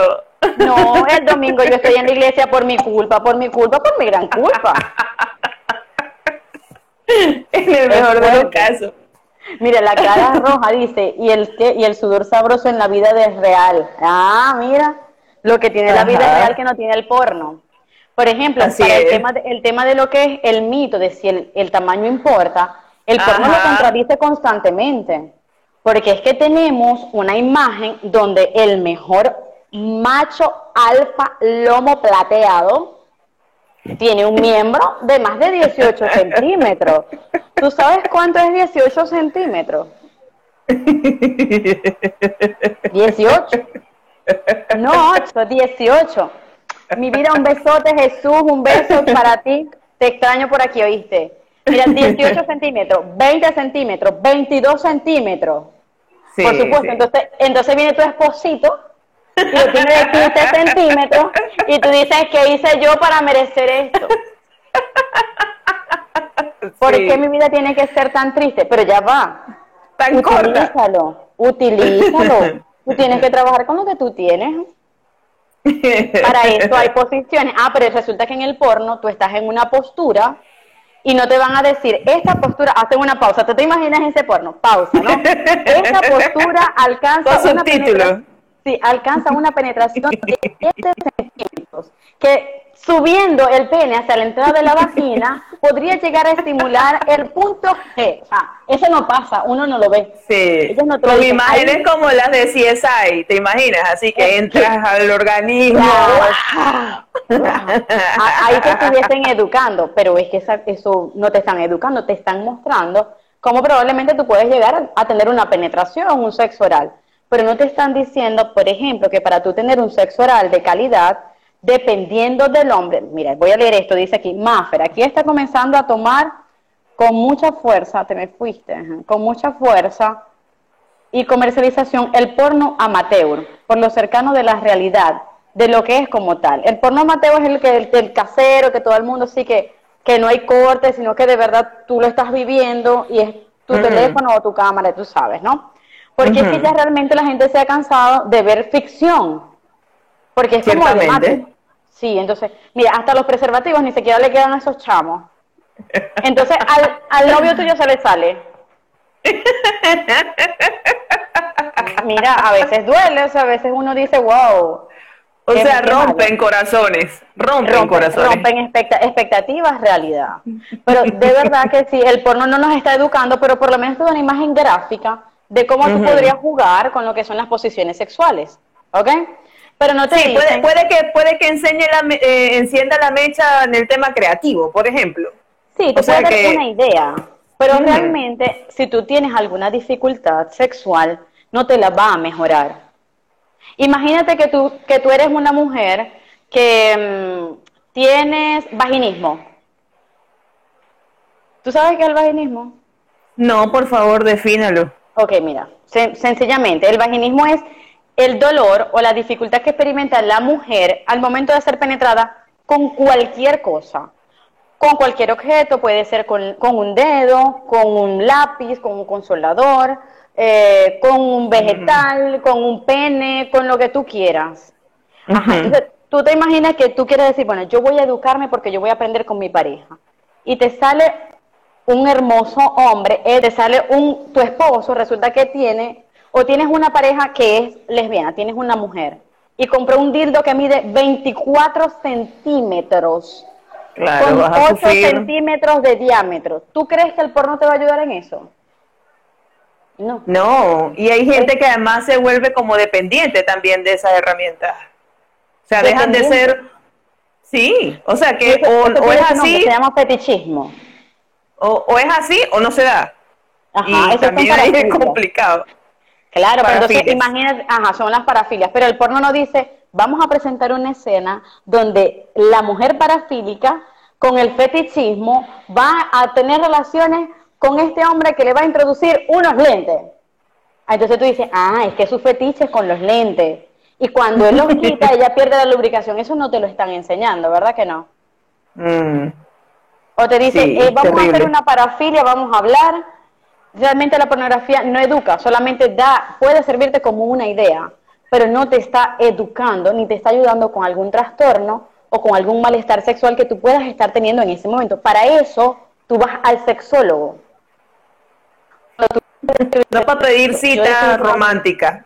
No, el domingo yo estoy en la iglesia por mi culpa, por mi culpa, por mi gran culpa. [laughs] En el mejor de los casos. Mira, la cara [laughs] roja dice, y el que y el sudor sabroso en la vida de real. Ah, mira, lo que tiene la vida real que no tiene el porno. Por ejemplo, para el es. tema, de, el tema de lo que es el mito de si el, el tamaño importa, el porno lo contradice constantemente. Porque es que tenemos una imagen donde el mejor macho alfa lomo plateado tiene un miembro de más de 18 centímetros. ¿Tú sabes cuánto es 18 centímetros? 18. No 8, 18. Mi vida, un besote, Jesús, un beso para ti. Te extraño por aquí, ¿oíste? Mira, 18 centímetros, 20 centímetros, 22 centímetros. Sí, por supuesto, sí. entonces, entonces viene tu esposito y lo tiene de 15 centímetros y tú dices, ¿qué hice yo para merecer esto? ¿Por Sí. qué mi vida tiene que ser tan triste? Pero ya va. Tan corta. Utilízalo, utilízalo. Tú tienes que trabajar con lo que tú tienes. Para eso hay posiciones. Ah, pero resulta que en el porno tú estás en una postura y no te van a decir, esta postura, hacen una pausa. ¿Tú te imaginas ese porno? Pausa, ¿no? [laughs] Esta postura alcanza Con subtítulos. Sí, alcanza una penetración de 7 centímetros. Que subiendo el pene hacia la entrada de la vagina podría llegar a estimular el punto G. Ah, eso no pasa, uno no lo ve. Sí, no con dicen. imágenes como las de CSI, ¿te imaginas? Así que entras al organismo. Claro. Ahí te estuviesen educando, pero es que eso no te están educando, te están mostrando cómo probablemente tú puedes llegar a tener una penetración, un sexo oral, pero no te están diciendo, por ejemplo, que para tú tener un sexo oral de calidad, dependiendo del hombre, mira, voy a leer esto, dice aquí, Maffer, aquí está comenzando a tomar con mucha fuerza, te me fuiste, con mucha fuerza y comercialización el porno amateur, por lo cercano de la realidad, de lo que es como tal. El porno amateur es el que el, el casero, que todo el mundo sí que, que no hay corte, sino que de verdad tú lo estás viviendo y es tu teléfono o tu cámara, tú sabes, ¿no? Porque es que ya realmente la gente se ha cansado de ver ficción. Porque es como mate. Sí, entonces, mira, hasta los preservativos ni siquiera le quedan a esos chamos. Entonces, al, al novio tuyo se le sale. Mira, a veces duele, o sea, a veces uno dice, wow. O sea, qué malo". rompen corazones, rompen, Rompen, corazones. rompen expecta- expectativas, realidad. Pero de verdad que sí, el porno no nos está educando, pero por lo menos da una imagen gráfica de cómo tú Ujú. podrías jugar con lo que son las posiciones sexuales. ¿Ok? Pero no te Sí, puede, dicen- puede que puede que enseñe la, me- eh, encienda la mecha en el tema creativo, por ejemplo. Sí, te O sea puede dar que- una idea, pero realmente si tú tienes alguna dificultad sexual, no te la va a mejorar. Imagínate que tú, que tú eres una mujer que mm, tienes vaginismo. ¿Tú sabes qué es el vaginismo? No, por favor, defínalo. Ok, mira, sen- sencillamente, el vaginismo es el dolor o la dificultad que experimenta la mujer al momento de ser penetrada con cualquier cosa. Con cualquier objeto, puede ser con, con un dedo, con un lápiz, con un consolador, eh, con un vegetal, con un pene, con lo que tú quieras. Ajá, entonces, tú te imaginas que tú quieres decir, bueno, yo voy a educarme porque yo voy a aprender con mi pareja. Y te sale un hermoso hombre, eh, te sale un, tu esposo, resulta que tiene, o tienes una pareja que es lesbiana, tienes una mujer, y compró un dildo que mide 24 centímetros, Claro, con vas a 8 sufrir. centímetros de diámetro. ¿Tú crees que el porno te va a ayudar en eso? No. No, y hay gente que además se vuelve como dependiente también de esas herramientas. O sea, dejan de ser... Sí, o sea que eso- o, eso o es así, Se llama fetichismo. O, o es así o no se da. Ajá, y son también ahí es complicado. Claro, pero entonces imagínate, ajá, son las parafilias, pero el porno no dice, vamos a presentar una escena donde la mujer parafílica con el fetichismo, va a tener relaciones con este hombre que le va a introducir unos lentes. Ah, Entonces tú dices, ah, es que su fetiche es con los lentes. Y cuando él los [laughs] quita, ella pierde la lubricación. Eso no te lo están enseñando, ¿verdad que no? Mm. O te dice, Sí, eh, vamos a hacer una parafilia, vamos a hablar. Realmente la pornografía no educa, solamente da, puede servirte como una idea, pero no te está educando ni te está ayudando con algún trastorno o con algún malestar sexual que tú puedas estar teniendo en ese momento. Para eso, tú vas al sexólogo. No para pedir cita romántica.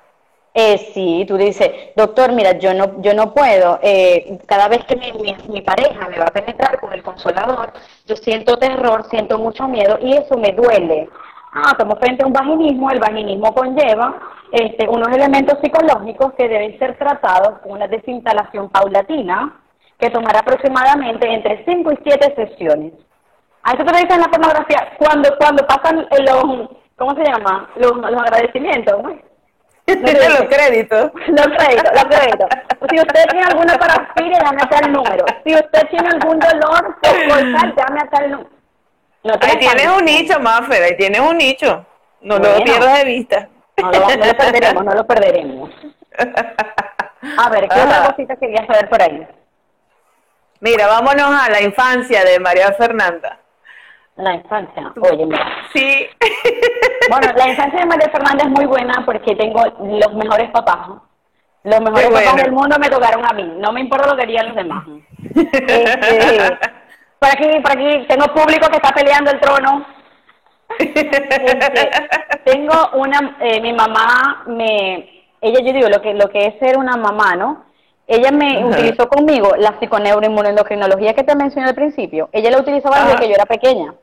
Eh, sí, tú dices, doctor, mira, yo no, yo no puedo. eh, cada vez que mi, mi- pareja me va a penetrar con el consolador, yo siento terror, siento mucho miedo y eso me duele. Ah, estamos frente a un vaginismo. El vaginismo conlleva este, unos elementos psicológicos que deben ser tratados con una desinstalación paulatina que tomará aproximadamente entre 5 y 7 sesiones. A eso te dicen en la pornografía cuando, cuando pasan los, ¿cómo se llama? Los, los agradecimientos, ¿no? Los créditos. [laughs] Los créditos, los créditos. Si usted tiene alguna parafilia, a tal número. Si usted tiene algún dolor corporal, llame a tal número. No Ahí tienes un nicho, Maffer, ahí tienes un nicho. No lo pierdas de vista. No lo, no lo perderemos, no lo perderemos. A ver, ¿qué otra cosita querías saber por ahí? Mira, vámonos a la infancia de María Fernanda. La infancia. Oye, mira. Sí. [laughs] Bueno, la infancia de María Fernanda es muy buena porque tengo los mejores papás. Los mejores papás del mundo me tocaron a mí. No me importa lo que digan los demás. Este, [laughs] por aquí, por aquí tengo público que está peleando el trono. Este, tengo una, eh, mi mamá me, ella yo digo lo que lo que es ser una mamá, ¿no? Ella me Ajá. utilizó conmigo la psiconeuroinmunoendocrinología que te mencioné al principio. Ella la utilizaba desde que yo era pequeña.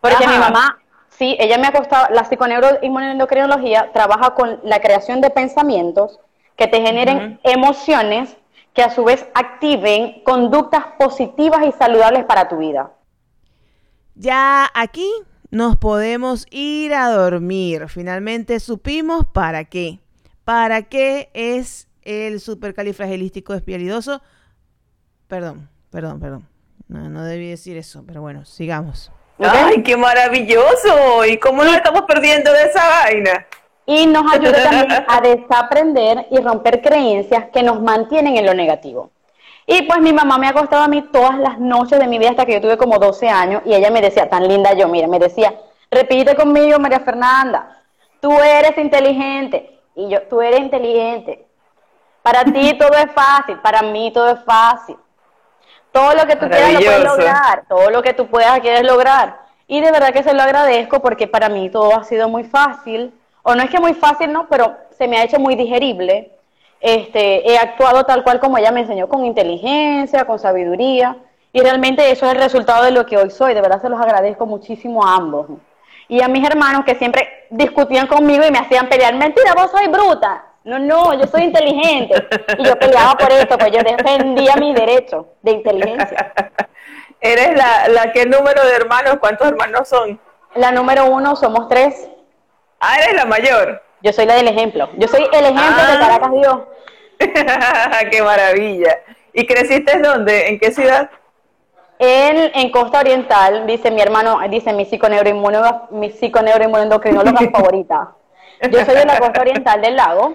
Porque Ajá. mi mamá, sí, ella me ha costado, la psiconeuroinmunoendocrinología trabaja con la creación de pensamientos que te generen emociones que a su vez activen conductas positivas y saludables para tu vida. Ya aquí nos podemos ir a dormir. Finalmente supimos para qué. ¿Para qué es el supercalifragilístico espialidoso? Perdón, perdón, perdón. No, no debí decir eso, pero bueno, sigamos. Ay, qué maravilloso. ¿Y cómo nos estamos perdiendo de esa vaina? Y nos ayuda también [laughs] a desaprender y romper creencias que nos mantienen en lo negativo. Y pues mi mamá me ha acostado a mí todas las noches de mi vida hasta que yo tuve como 12 años y ella me decía, tan linda yo, mira, me decía, repite conmigo, María Fernanda, tú eres inteligente. Y yo, tú eres inteligente. Para ti todo es fácil, para mí todo es fácil. Todo lo que tú quieras lo puedes lograr, todo lo que tú puedas quieres lograr. Y de verdad que se lo agradezco porque para mí todo ha sido muy fácil, o no es que muy fácil, no, pero se me ha hecho muy digerible. Este, he actuado tal cual como ella me enseñó, con inteligencia, con sabiduría, y realmente eso es el resultado de lo que hoy soy. De verdad se los agradezco muchísimo a ambos. Y a mis hermanos que siempre discutían conmigo y me hacían pelear, mentira, vos soy bruta. No, no, yo soy inteligente. Y yo peleaba por esto, pues yo defendía mi derecho de inteligencia. [laughs] ¿Eres la, la qué número de hermanos? ¿Cuántos hermanos son? La número uno, somos tres. Ah, eres la mayor. Yo soy la del ejemplo. Yo soy el ejemplo Ah. que Caracas dio. [laughs] qué maravilla. ¿Y creciste dónde? ¿En qué ciudad? En, en Costa Oriental, dice mi hermano, dice mi psiconeuroinmunóloga, mi [laughs] favorita. Yo soy de la Costa Oriental del lago.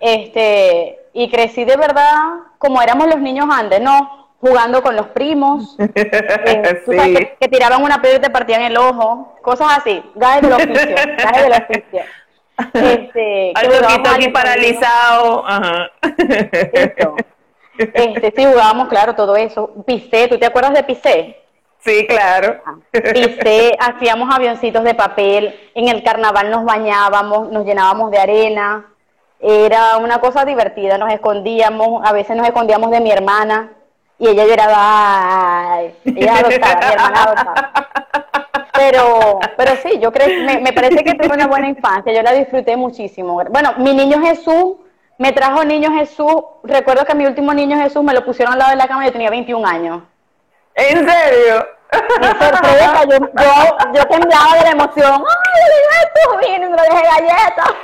Este, y crecí de verdad como éramos los niños antes, ¿no? Jugando con los primos, [laughs] eh, sabes que, que tiraban una piedra y te partían el ojo, cosas así, gajes del oficio, gajes del oficio. Este, [laughs] Al aquí al paralizado. Ajá. Eso. Este, sí, jugábamos, claro, todo eso. Pisé, ¿tú te acuerdas de Pisé? Sí, claro. Pisé, hacíamos avioncitos de papel, en el carnaval nos bañábamos, nos llenábamos de arena. Era una cosa divertida, nos escondíamos, a veces nos escondíamos de mi hermana y ella lloraba, ay, ella adoptada, mi hermana adoptada. Pero, pero sí, yo creo, me, me parece que tuve una buena infancia, yo la disfruté muchísimo. Bueno, mi niño Jesús, me trajo niño Jesús, recuerdo que mi último niño Jesús me lo pusieron al lado de la cama, yo tenía 21 años. ¿En serio? Mi sorpresa, yo, yo, yo temblaba de la emoción. ¡Ay, Jesús vino y me lo dejé galleta!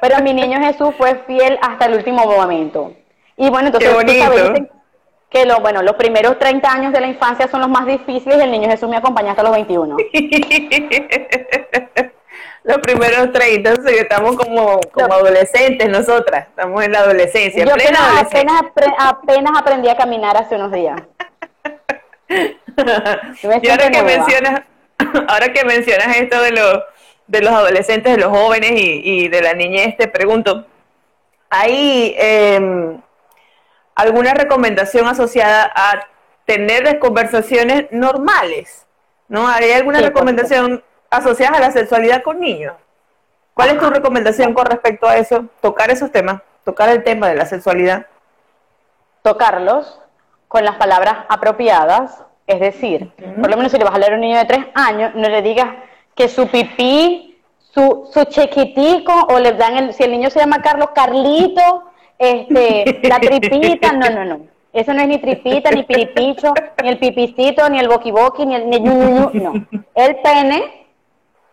Pero mi niño Jesús fue fiel hasta el último momento. Y bueno, entonces Qué tú sabes, que lo, bueno, los primeros 30 años de la infancia son los más difíciles y el niño Jesús me acompaña hasta los 21. [laughs] los primeros 30, entonces estamos como, como adolescentes nosotras, estamos en la adolescencia, Yo plena apenas, adolescencia. apenas, apenas aprendí a caminar hace unos días. [laughs] Y ahora que nueva. mencionas, [laughs] ahora que mencionas esto de los de los adolescentes, de los jóvenes y, y de la niñez, te pregunto, ¿hay eh, alguna recomendación asociada a tener las conversaciones normales? ¿No? ¿Hay alguna Sí, recomendación asociada a la sexualidad con niños? ¿Cuál es tu recomendación con respecto a eso? Tocar esos temas, tocar el tema de la sexualidad. tocarlos con las palabras apropiadas, es decir, por lo menos si le vas a hablar a un niño de tres años, no le digas que su pipí, su, su chiquitico, o le dan el, si el niño se llama Carlos, Carlito, este, la tripita, no, no, no. Eso no es ni tripita, ni piripicho, ni el pipicito, ni el boquiboqui, ni el ni no. El pene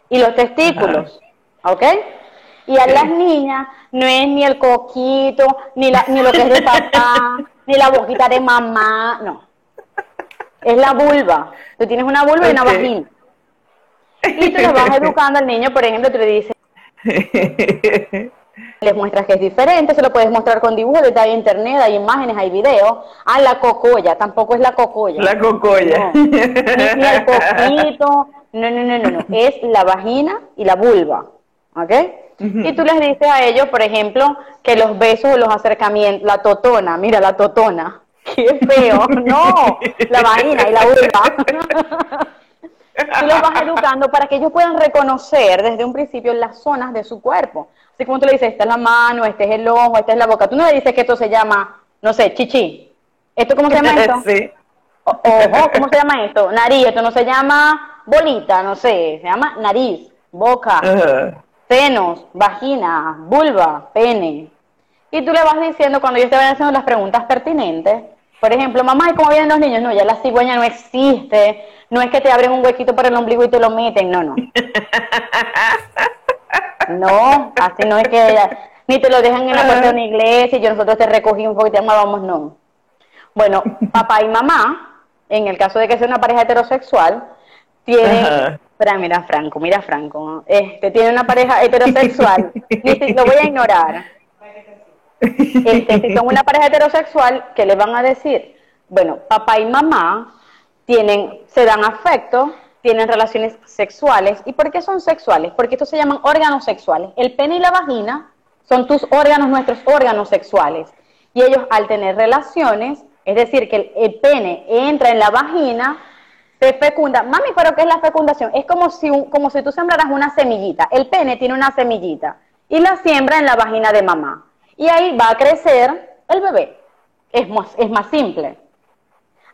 y los testículos, ¿ok? Y a las niñas no es ni el coquito, ni, la, ni lo que es de papá, ni la boquita de mamá, no. Es la vulva. Tú tienes una vulva y una vagina. Y tú lo vas educando al niño, por ejemplo, tú le dices, [laughs] les muestras que es diferente, se lo puedes mostrar con dibujos, hay internet, hay imágenes, hay videos. Ah, la cocoya, tampoco es la cocoya. La cocoya. No. Ni, ni el coquito, no, no, no, no, no, [laughs] es la vagina y la vulva, ¿ok? Y tú les dices a ellos, por ejemplo, que los besos o los acercamientos, la totona, mira la totona, [laughs] qué feo, no, la vagina y la vulva. Tú los vas educando para que ellos puedan reconocer desde un principio las zonas de su cuerpo. Así como tú le dices, esta es la mano, este es el ojo, esta es la boca. Tú no le dices que esto se llama, no sé, chichi. ¿Esto cómo se llama [laughs] esto? sí. O- Ojo, ¿cómo se llama esto? Nariz, esto no se llama bolita, no sé, se llama nariz, boca, senos, vagina, vulva, pene. Y tú le vas diciendo cuando ellos te vayan haciendo las preguntas pertinentes, por ejemplo, mamá, ¿y cómo vienen los niños? No, ya la cigüeña no existe, no es que te abren un huequito por el ombligo y te lo meten, no, no. [laughs] No, así no es que ni te lo dejan en la puerta de una iglesia y yo nosotros te recogimos porque te amábamos, no. Bueno, [laughs] papá y mamá, en el caso de que sea una pareja heterosexual, tienen, Ajá. espera, mira Franco, mira Franco, este, tiene una pareja heterosexual, [laughs] lo voy a ignorar. Este, si son una pareja heterosexual, ¿qué le van a decir? Bueno, papá y mamá tienen, se dan afecto, tienen relaciones sexuales. ¿Y por qué son sexuales? Porque estos se llaman órganos sexuales. El pene y la vagina son tus órganos, nuestros órganos sexuales. Y ellos al tener relaciones, es decir, que el, pene entra en la vagina, se fecunda. Mami, ¿pero qué es la fecundación? Es como si, como si tú sembraras una semillita. El pene tiene una semillita y la siembra en la vagina de mamá. Y ahí va a crecer el bebé. Es más, es más simple.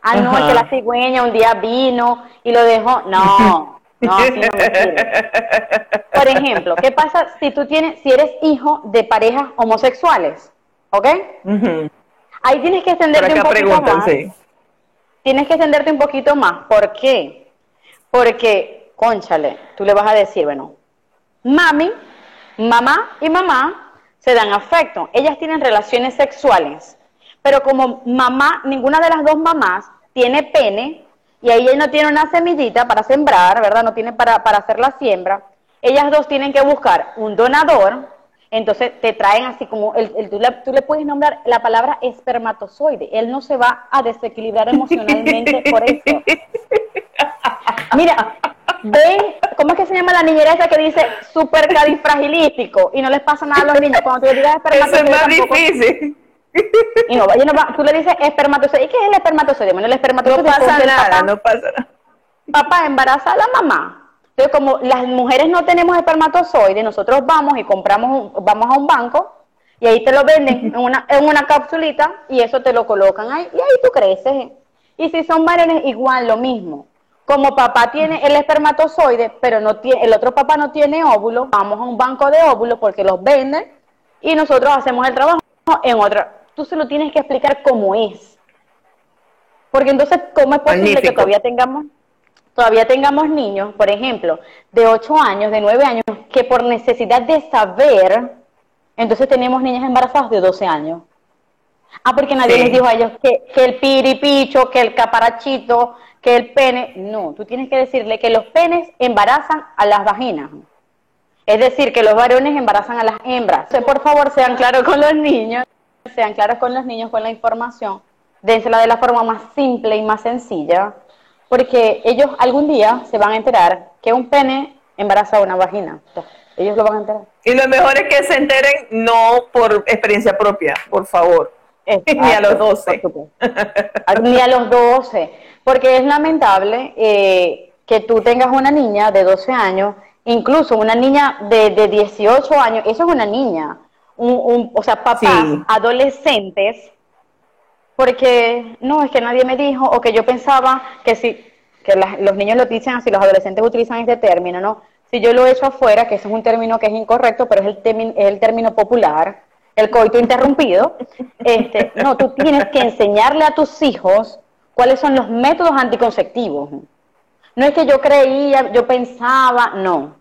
Ah, no, es Ajá. que la cigüeña un día vino y lo dejó. No, no, así no me sirve. [laughs] Por ejemplo, ¿qué pasa si tú tienes, si eres hijo de parejas homosexuales? ¿Ok? Ahí tienes que extenderte un poquito más. sí. Tienes que extenderte un poquito más. ¿Por qué? Porque, conchale, tú le vas a decir, bueno, mami, mamá y mamá se dan afecto. Ellas tienen relaciones sexuales. Pero como mamá, ninguna de las dos mamás tiene pene y ahí ella no tiene una semillita para sembrar, ¿verdad? No tiene para, para hacer la siembra. Ellas dos tienen que buscar un donador. Entonces te traen así como, el, el- tú, le, tú le puedes nombrar la palabra espermatozoide. Él no se va a desequilibrar emocionalmente por eso. [laughs] Mira, ven, ¿cómo es que se llama la niñera esa que dice supercalifragilístico y no les pasa nada a los niños? Cuando tú le digas [laughs] Eso es espermatozoide más difícil. y no, no va- tú le dices espermatozoide. ¿Y qué es el espermatozoide? Bueno, el No espermatozoide es pasa nada, papá, no pasa nada. papá embaraza a la mamá. Entonces, como las mujeres no tenemos espermatozoide, nosotros vamos y compramos, un- vamos a un banco y ahí te lo venden en una, en una capsulita y eso te lo colocan ahí y ahí tú creces. Y si son varones, igual lo mismo. Como papá tiene el espermatozoide, pero no tiene, el otro papá no tiene óvulo, vamos a un banco de óvulos porque los venden y nosotros hacemos el trabajo en otra. Tú se lo tienes que explicar cómo es. Porque entonces, ¿cómo es posible que todavía tengamos todavía tengamos niños, por ejemplo, de 8 años, de 9 años, que por necesidad de saber, entonces tenemos niñas embarazadas de 12 años. Ah, porque nadie Sí. les dijo a ellos que, que el piripicho, que el caparachito, que el pene. No, tú tienes que decirle que los penes embarazan a las vaginas. Es decir, que los varones embarazan a las hembras. Por favor, sean claros con los niños, sean claros con los niños con la información. Dénsela de la forma más simple y más sencilla, porque ellos algún día se van a enterar que un pene embaraza a una vagina. Ellos lo van a enterar. Y lo mejor es que se enteren no por experiencia propia, por favor. [laughs] Ni a los 12. por supuesto. Ni a los 12. Porque es lamentable eh, que tú tengas una niña de 12 años, incluso una niña de, de 18 años, eso es una niña. Un, un- o sea, papás Sí. adolescentes, porque no, es que nadie me dijo, o que yo pensaba que si, que las- los niños lo dicen así, los adolescentes utilizan este término, ¿no? Si yo lo echo afuera, que eso es un término que es incorrecto, pero es el, temi- es el término popular, el coito interrumpido, este, no, tú tienes que enseñarle a tus hijos cuáles son los métodos anticonceptivos. No es que yo creía, yo pensaba, no,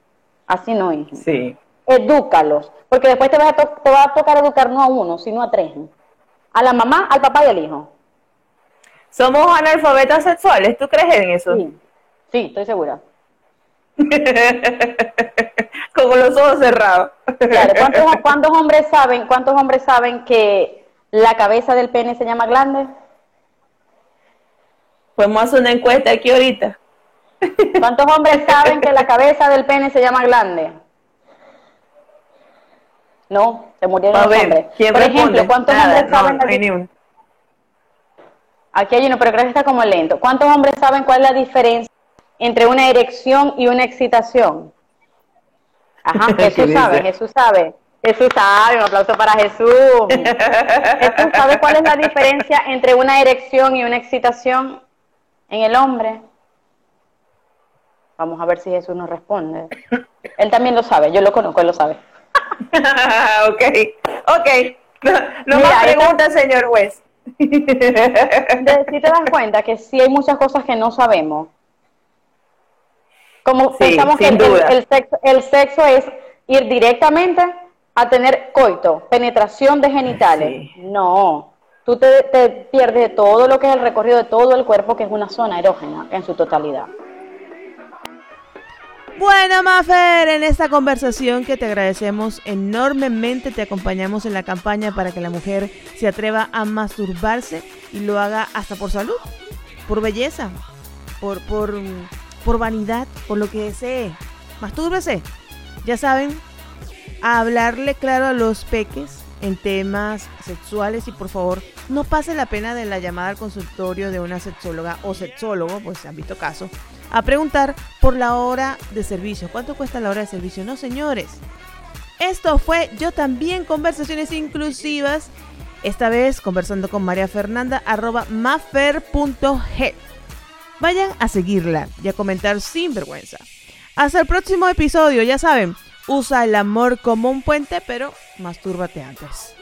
así no es. Sí. Edúcalos, porque después te, vas a to- te va a tocar educar no a uno, sino a tres. A la mamá, al papá y al hijo. Somos analfabetas sexuales, ¿tú crees en eso? Sí, sí, estoy segura. [laughs] Con los ojos cerrados. Claro, ¿cuántos, [laughs] cuántos hombres saben, cuántos hombres saben que la cabeza del pene se llama glande? Podemos hacer una encuesta aquí ahorita. ¿Cuántos hombres saben que la [laughs] cabeza del pene se llama glande? No, se murieron A los ver, hombres. ¿quién Por responde? ejemplo, ¿cuántos Nada, hombres saben no hay. Aquí hay uno, pero creo que está como lento. ¿Cuántos hombres saben cuál es la diferencia entre una erección y una excitación? Ajá, [laughs] ¿Qué Jesús sabe, Jesús sabe. Jesús sabe, un aplauso para Jesús. [laughs] Jesús sabe cuál es la diferencia entre una erección y una excitación en el hombre. Vamos a ver si Jesús nos responde. Él también lo sabe, yo lo conozco, él lo sabe. [laughs] ok, ok. [laughs] No, no Mira, más esta- preguntas, señor juez. si te das cuenta que sí hay muchas cosas que no sabemos. Como Sí, pensamos que el, sexo, el sexo es ir directamente a tener coito, penetración de genitales. Sí. No, tú te, pierdes de todo lo que es el recorrido de todo el cuerpo, que es una zona erógena en su totalidad. Bueno, Mafer, en esta conversación que te agradecemos enormemente, te acompañamos en la campaña para que la mujer se atreva a masturbarse y lo haga hasta por salud, por belleza, por, por, por vanidad, por lo que desee. Mastúrbese. Ya saben, a hablarle claro a los peques en temas sexuales y por favor no pase la pena de la llamada al consultorio de una sexóloga o sexólogo, pues se han visto casos, a preguntar por la hora de servicio. ¿Cuánto cuesta la hora de servicio? No, señores. Esto fue Yo también Conversaciones Inclusivas. Esta vez conversando con María Fernanda, arroba mafer.head. Vayan a seguirla y a comentar sin vergüenza. Hasta el próximo episodio, ya saben, usa el amor como un puente, pero mastúrbate antes.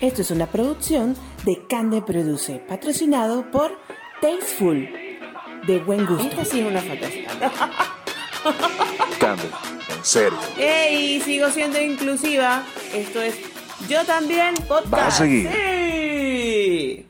Esto es una producción de Cande Produce, patrocinado por Tasteful, de buen gusto. Esta sí es una fantasía. [laughs] Cande, en serio. ¡Ey! Sigo siendo inclusiva. Esto es Yo también podcast. Vas a seguir. Sí.